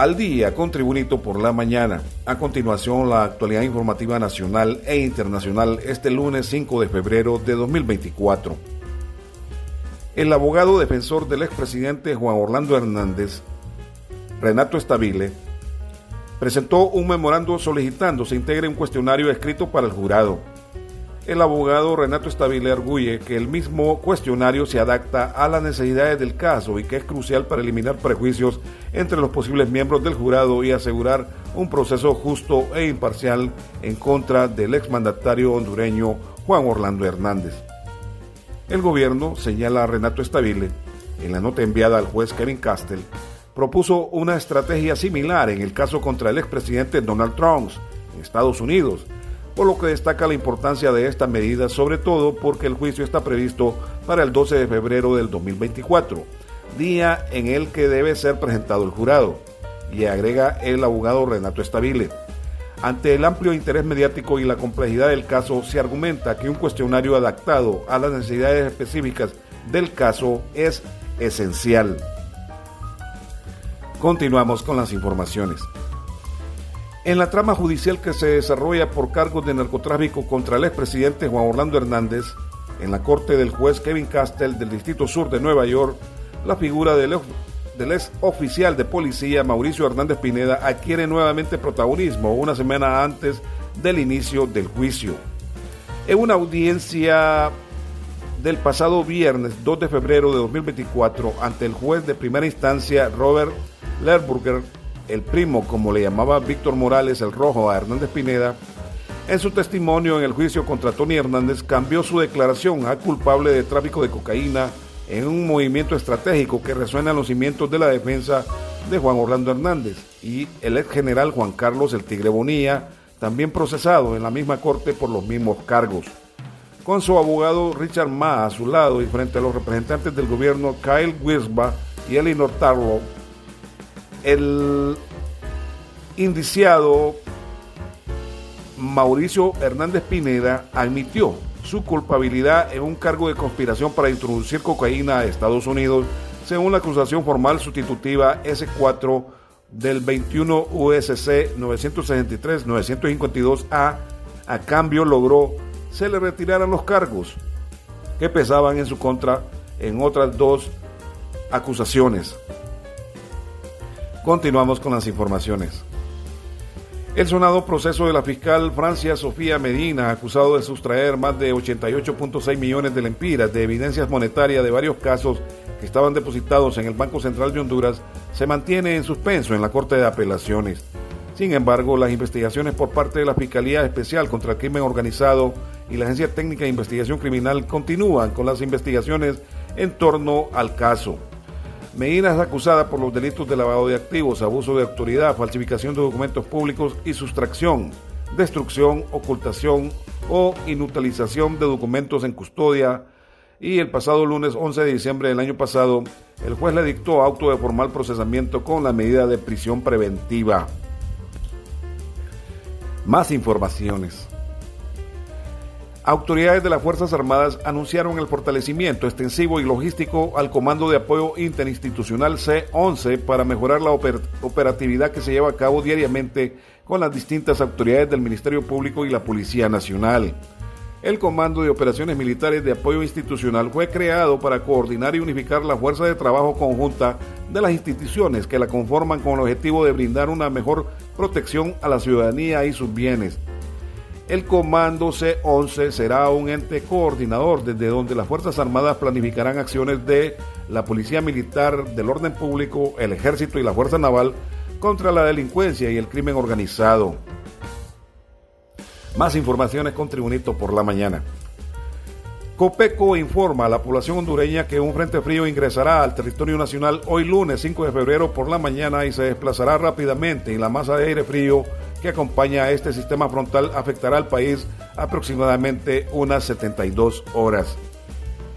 al día con Tribunito por la mañana. A continuación, la actualidad informativa nacional e internacional este lunes 5 de febrero de 2024. El abogado defensor del expresidente Juan Orlando Hernández, Renato Estabile, presentó un memorando solicitando se integre un cuestionario escrito para el jurado el abogado Renato Estabile arguye que el mismo cuestionario se adapta a las necesidades del caso y que es crucial para eliminar prejuicios entre los posibles miembros del jurado y asegurar un proceso justo e imparcial en contra del exmandatario hondureño Juan Orlando Hernández. El gobierno, señala Renato Estabile, en la nota enviada al juez Kevin Castell, propuso una estrategia similar en el caso contra el expresidente Donald Trump en Estados Unidos, por lo que destaca la importancia de esta medida, sobre todo porque el juicio está previsto para el 12 de febrero del 2024, día en el que debe ser presentado el jurado, y agrega el abogado Renato Estabile. Ante el amplio interés mediático y la complejidad del caso, se argumenta que un cuestionario adaptado a las necesidades específicas del caso es esencial. Continuamos con las informaciones. En la trama judicial que se desarrolla por cargos de narcotráfico contra el expresidente Juan Orlando Hernández, en la corte del juez Kevin Castell del Distrito Sur de Nueva York, la figura del, ex oficial de policía Mauricio Hernández Pineda adquiere nuevamente protagonismo una semana antes del inicio del juicio. En una audiencia del pasado viernes 2 de febrero de 2024 ante el juez de primera instancia Robert Lerburger, el primo, como le llamaba Víctor Morales el Rojo a Hernández Pineda, en su testimonio en el juicio contra Tony Hernández cambió su declaración a culpable de tráfico de cocaína en un movimiento estratégico que resuena en los cimientos de la defensa de Juan Orlando Hernández y el ex general Juan Carlos El Tigre Bonilla, también procesado en la misma corte por los mismos cargos. Con su abogado Richard Ma a su lado y frente a los representantes del gobierno Kyle Wisba y Elinor Tarlow, el indiciado Mauricio Hernández Pineda admitió su culpabilidad en un cargo de conspiración para introducir cocaína a Estados Unidos, según la acusación formal sustitutiva S4 del 21 USC 963-952A. A cambio logró se le retiraran los cargos que pesaban en su contra en otras dos acusaciones. Continuamos con las informaciones. El sonado proceso de la fiscal Francia Sofía Medina, acusado de sustraer más de 88.6 millones de lempiras de evidencias monetarias de varios casos que estaban depositados en el Banco Central de Honduras, se mantiene en suspenso en la Corte de Apelaciones. Sin embargo, las investigaciones por parte de la Fiscalía Especial contra el Crimen Organizado y la Agencia Técnica de Investigación Criminal continúan con las investigaciones en torno al caso. Medina es acusada por los delitos de lavado de activos, abuso de autoridad, falsificación de documentos públicos y sustracción, destrucción, ocultación o inutilización de documentos en custodia. Y el pasado lunes 11 de diciembre del año pasado, el juez le dictó auto de formal procesamiento con la medida de prisión preventiva. Más informaciones. Autoridades de las Fuerzas Armadas anunciaron el fortalecimiento extensivo y logístico al Comando de Apoyo Interinstitucional C-11 para mejorar la operatividad que se lleva a cabo diariamente con las distintas autoridades del Ministerio Público y la Policía Nacional. El Comando de Operaciones Militares de Apoyo Institucional fue creado para coordinar y unificar la fuerza de trabajo conjunta de las instituciones que la conforman con el objetivo de brindar una mejor protección a la ciudadanía y sus bienes el Comando C-11 será un ente coordinador desde donde las Fuerzas Armadas planificarán acciones de la Policía Militar, del Orden Público, el Ejército y la Fuerza Naval contra la delincuencia y el crimen organizado. Más informaciones con Tribunito por la mañana. Copeco informa a la población hondureña que un frente frío ingresará al territorio nacional hoy lunes 5 de febrero por la mañana y se desplazará rápidamente y la masa de aire frío que acompaña a este sistema frontal afectará al país aproximadamente unas 72 horas.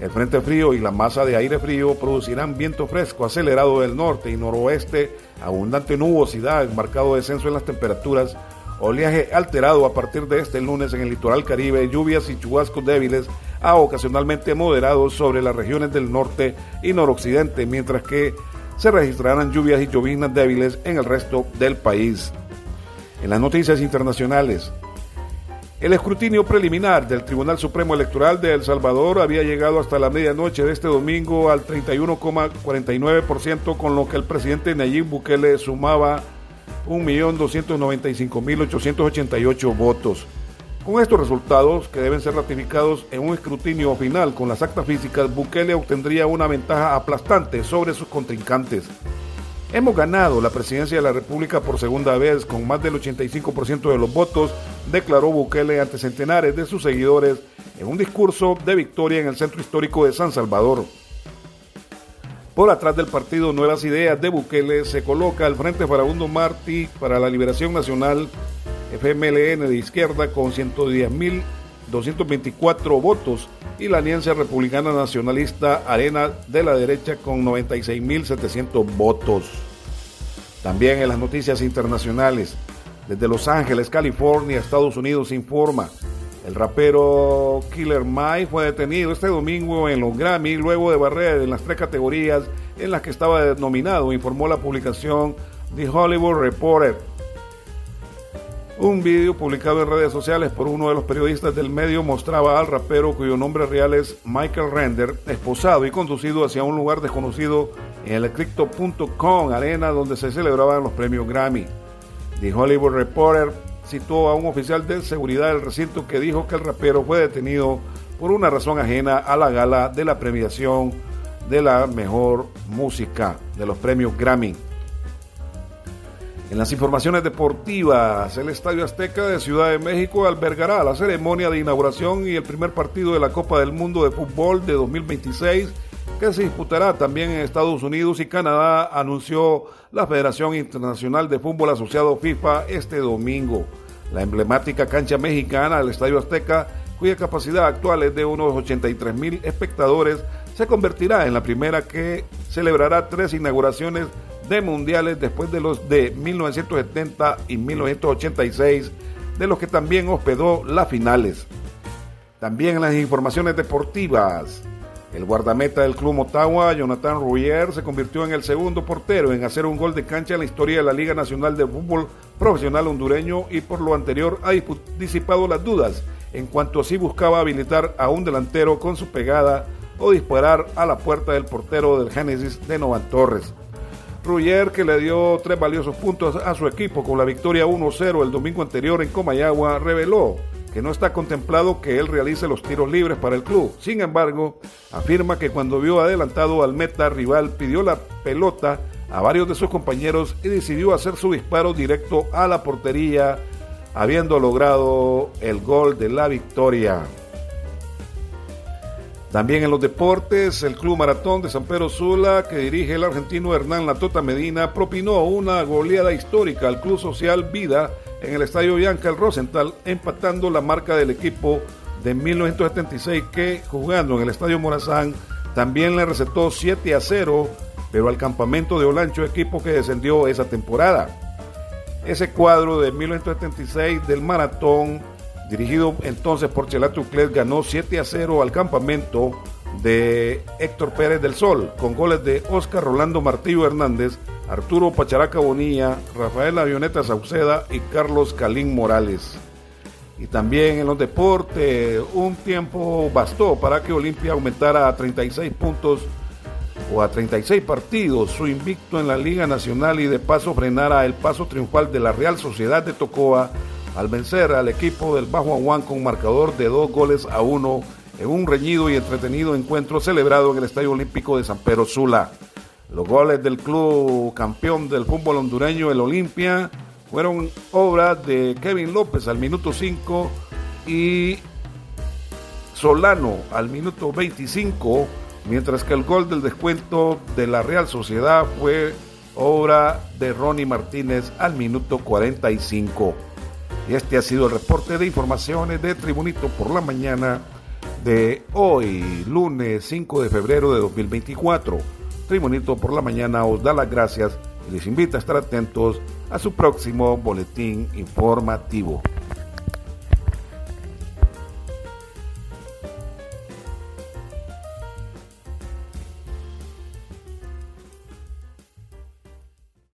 El frente frío y la masa de aire frío producirán viento fresco acelerado del norte y noroeste, abundante nubosidad, marcado descenso en las temperaturas, oleaje alterado a partir de este lunes en el litoral caribe, lluvias y chubascos débiles a ocasionalmente moderados sobre las regiones del norte y noroccidente, mientras que se registrarán lluvias y lloviznas débiles en el resto del país. En las noticias internacionales, el escrutinio preliminar del Tribunal Supremo Electoral de El Salvador había llegado hasta la medianoche de este domingo al 31,49%, con lo que el presidente Nayib Bukele sumaba 1.295.888 votos. Con estos resultados, que deben ser ratificados en un escrutinio final con las actas físicas, Bukele obtendría una ventaja aplastante sobre sus contrincantes. Hemos ganado la presidencia de la República por segunda vez con más del 85% de los votos, declaró Bukele ante centenares de sus seguidores en un discurso de victoria en el centro histórico de San Salvador. Por atrás del partido Nuevas Ideas de Bukele se coloca el Frente Farabundo Martí para la Liberación Nacional, FMLN de izquierda, con 110.224 votos y la Alianza Republicana Nacionalista Arena de la derecha con 96.700 votos. También en las noticias internacionales, desde Los Ángeles, California, Estados Unidos informa, el rapero Killer Mike fue detenido este domingo en los Grammy luego de barrer en las tres categorías en las que estaba nominado, informó la publicación The Hollywood Reporter. Un vídeo publicado en redes sociales por uno de los periodistas del medio mostraba al rapero cuyo nombre real es Michael Render, esposado y conducido hacia un lugar desconocido en el Crypto.com arena donde se celebraban los premios Grammy. The Hollywood Reporter citó a un oficial de seguridad del recinto que dijo que el rapero fue detenido por una razón ajena a la gala de la premiación de la mejor música de los premios Grammy. En las informaciones deportivas, el Estadio Azteca de Ciudad de México albergará la ceremonia de inauguración y el primer partido de la Copa del Mundo de Fútbol de 2026 que se disputará también en Estados Unidos y Canadá, anunció la Federación Internacional de Fútbol Asociado FIFA este domingo. La emblemática cancha mexicana del Estadio Azteca, cuya capacidad actual es de unos 83 mil espectadores, se convertirá en la primera que celebrará tres inauguraciones de mundiales después de los de 1970 y 1986, de los que también hospedó las finales. También en las informaciones deportivas, el guardameta del club Motagua, Jonathan Ruyer, se convirtió en el segundo portero en hacer un gol de cancha en la historia de la Liga Nacional de Fútbol Profesional Hondureño y por lo anterior ha disipado las dudas en cuanto a si buscaba habilitar a un delantero con su pegada o disparar a la puerta del portero del Génesis de Novan Torres. Ruyer, que le dio tres valiosos puntos a su equipo con la victoria 1-0 el domingo anterior en Comayagua, reveló que no está contemplado que él realice los tiros libres para el club. Sin embargo, afirma que cuando vio adelantado al meta rival pidió la pelota a varios de sus compañeros y decidió hacer su disparo directo a la portería, habiendo logrado el gol de la victoria. También en los deportes, el Club Maratón de San Pedro Sula, que dirige el argentino Hernán Latota Medina, propinó una goleada histórica al Club Social Vida en el Estadio Bianca el Rosenthal, empatando la marca del equipo de 1976 que, jugando en el Estadio Morazán, también le recetó 7 a 0, pero al campamento de Olancho, equipo que descendió esa temporada. Ese cuadro de 1976 del maratón dirigido entonces por Chelato Uclet, ganó 7 a 0 al campamento de Héctor Pérez del Sol, con goles de Oscar Rolando Martillo Hernández, Arturo Pacharaca Bonilla, Rafael Avioneta Sauceda y Carlos Calín Morales. Y también en los deportes, un tiempo bastó para que Olimpia aumentara a 36 puntos o a 36 partidos su invicto en la Liga Nacional y de paso frenara el paso triunfal de la Real Sociedad de Tocoa al vencer al equipo del Bajo Aguán con marcador de dos goles a uno en un reñido y entretenido encuentro celebrado en el Estadio Olímpico de San Pedro Sula. Los goles del club campeón del fútbol hondureño, el Olimpia, fueron obra de Kevin López al minuto 5 y Solano al minuto 25, mientras que el gol del descuento de la Real Sociedad fue obra de Ronnie Martínez al minuto 45. Este ha sido el reporte de informaciones de Tribunito por la mañana de hoy, lunes 5 de febrero de 2024. Tribunito por la mañana os da las gracias y les invita a estar atentos a su próximo boletín informativo.